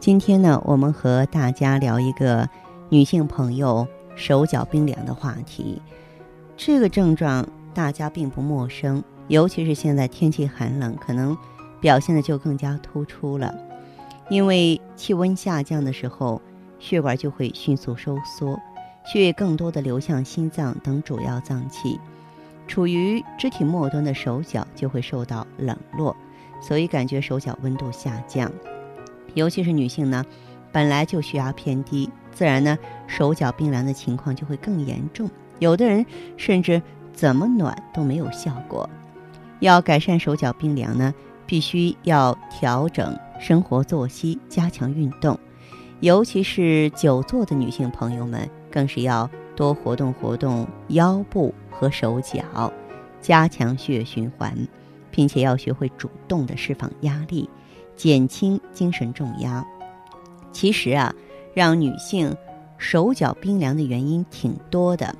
今天呢，我们和大家聊一个女性朋友手脚冰凉的话题。这个症状大家并不陌生，尤其是现在天气寒冷，可能表现的就更加突出了。因为气温下降的时候，血管就会迅速收缩，血液更多的流向心脏等主要脏器，处于肢体末端的手脚就会受到冷落，所以感觉手脚温度下降。尤其是女性呢，本来就血压偏低，自然呢手脚冰凉的情况就会更严重。有的人甚至怎么暖都没有效果。要改善手脚冰凉呢，必须要调整生活作息，加强运动。尤其是久坐的女性朋友们，更是要多活动活动腰部和手脚，加强血液循环，并且要学会主动的释放压力，减轻精神重压。其实啊，让女性手脚冰凉的原因挺多的。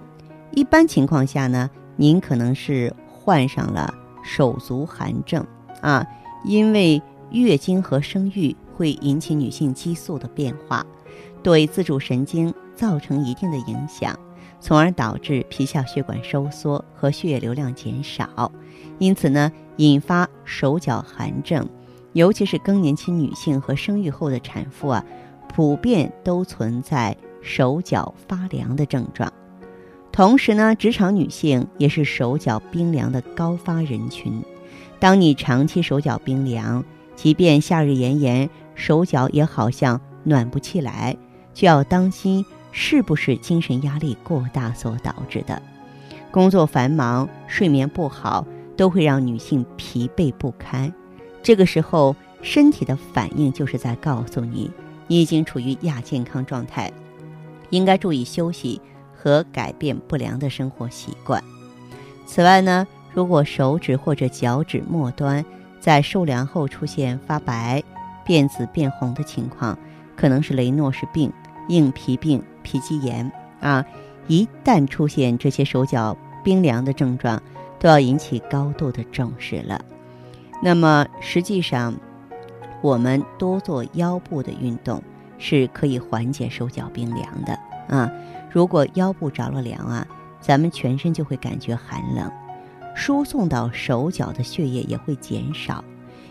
一般情况下呢，您可能是患上了手足寒症啊，因为月经和生育。会引起女性激素的变化，对自主神经造成一定的影响，从而导致皮下血管收缩和血液流量减少，因此呢，引发手脚寒症，尤其是更年期女性和生育后的产妇啊，普遍都存在手脚发凉的症状。同时呢，职场女性也是手脚冰凉的高发人群。当你长期手脚冰凉，即便夏日炎炎，手脚也好像暖不起来，就要当心是不是精神压力过大所导致的。工作繁忙、睡眠不好，都会让女性疲惫不堪。这个时候，身体的反应就是在告诉你，你已经处于亚健康状态，应该注意休息和改变不良的生活习惯。此外呢，如果手指或者脚趾末端，在受凉后出现发白、变紫、变红的情况，可能是雷诺氏病、硬皮病、皮肌炎啊。一旦出现这些手脚冰凉的症状，都要引起高度的重视了。那么，实际上，我们多做腰部的运动是可以缓解手脚冰凉的啊。如果腰部着了凉啊，咱们全身就会感觉寒冷。输送到手脚的血液也会减少，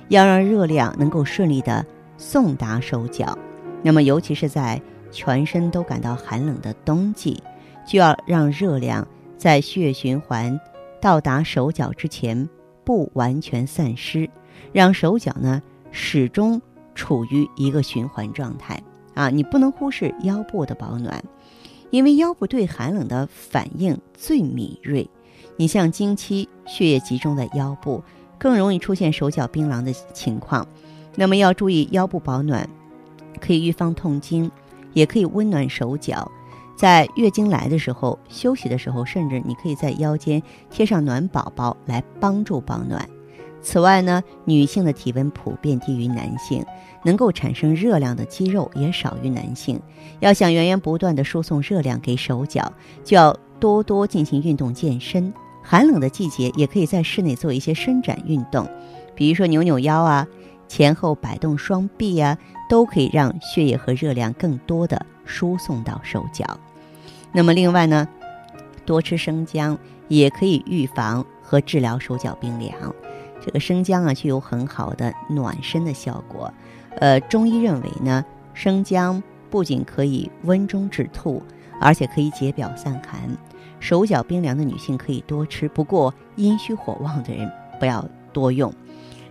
要让热量能够顺利的送达手脚，那么尤其是在全身都感到寒冷的冬季，就要让热量在血液循环到达手脚之前不完全散失，让手脚呢始终处于一个循环状态啊！你不能忽视腰部的保暖，因为腰部对寒冷的反应最敏锐。你像经期，血液集中在腰部，更容易出现手脚冰凉的情况。那么要注意腰部保暖，可以预防痛经，也可以温暖手脚。在月经来的时候、休息的时候，甚至你可以在腰间贴上暖宝宝来帮助保暖。此外呢，女性的体温普遍低于男性，能够产生热量的肌肉也少于男性。要想源源不断的输送热量给手脚，就要多多进行运动健身。寒冷的季节，也可以在室内做一些伸展运动，比如说扭扭腰啊，前后摆动双臂呀，都可以让血液和热量更多的输送到手脚。那么另外呢，多吃生姜也可以预防和治疗手脚冰凉。这个生姜啊，具有很好的暖身的效果。呃，中医认为呢，生姜不仅可以温中止吐，而且可以解表散寒。手脚冰凉的女性可以多吃，不过阴虚火旺的人不要多用。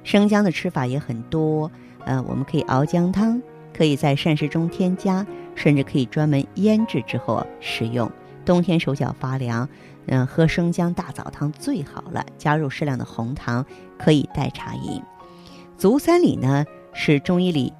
生姜的吃法也很多，呃，我们可以熬姜汤，可以在膳食中添加，甚至可以专门腌制之后食用。冬天手脚发凉，嗯，喝生姜大枣汤最好了，加入适量的红糖，可以代茶饮。足三里呢是中医里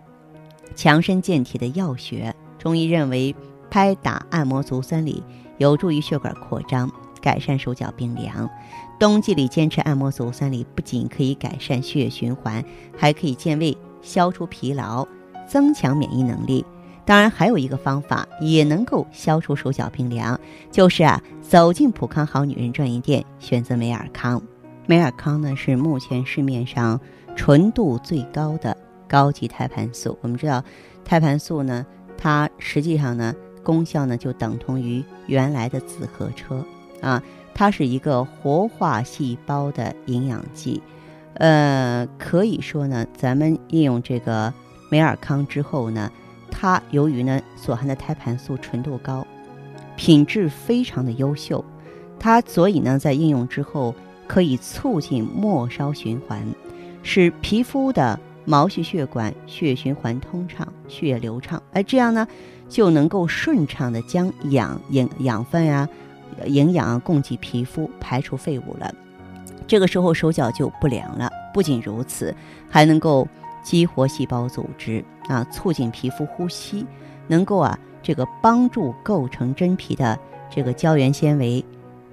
强身健体的药穴，中医认为拍打按摩足三里有助于血管扩张，改善手脚冰凉。冬季里坚持按摩足三里，不仅可以改善血液循环，还可以健胃、消除疲劳、增强免疫能力。当然，还有一个方法也能够消除手脚冰凉，就是啊，走进普康好女人专营店，选择美尔康。美尔康呢是目前市面上纯度最高的高级胎盘素。我们知道，胎盘素呢，它实际上呢功效呢就等同于原来的紫河车啊。它是一个活化细胞的营养剂，呃，可以说呢，咱们应用这个美尔康之后呢，它由于呢所含的胎盘素纯度高，品质非常的优秀，它所以呢在应用之后可以促进末梢循环，使皮肤的毛细血管血液循环通畅，血液流畅，而，这样呢就能够顺畅的将养养养分呀。营养供给皮肤，排除废物了，这个时候手脚就不凉了。不仅如此，还能够激活细胞组织啊，促进皮肤呼吸，能够啊这个帮助构成真皮的这个胶原纤维、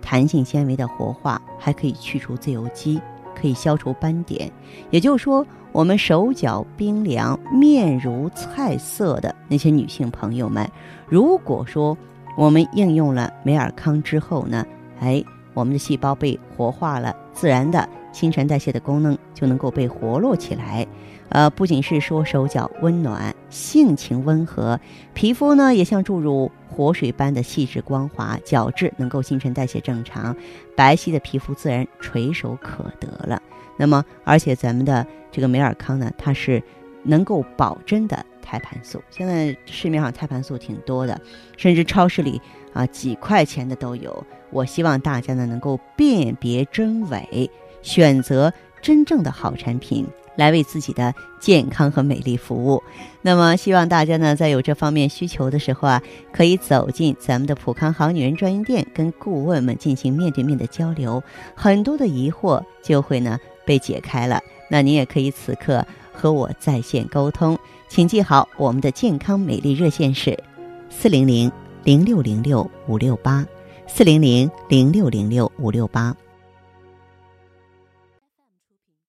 弹性纤维的活化，还可以去除自由基，可以消除斑点。也就是说，我们手脚冰凉、面如菜色的那些女性朋友们，如果说。我们应用了美尔康之后呢，哎，我们的细胞被活化了，自然的新陈代谢的功能就能够被活络起来。呃，不仅是说手脚温暖，性情温和，皮肤呢也像注入活水般的细致光滑，角质能够新陈代谢正常，白皙的皮肤自然垂手可得了。那么，而且咱们的这个美尔康呢，它是能够保真的。胎盘素现在市面上胎盘素挺多的，甚至超市里啊几块钱的都有。我希望大家呢能够辨别真伪，选择真正的好产品来为自己的健康和美丽服务。那么希望大家呢在有这方面需求的时候啊，可以走进咱们的普康好女人专营店，跟顾问们进行面对面的交流，很多的疑惑就会呢被解开了。那您也可以此刻和我在线沟通。请记好，我们的健康美丽热线是四零零零六零六五六八，四零零零六零六五六八。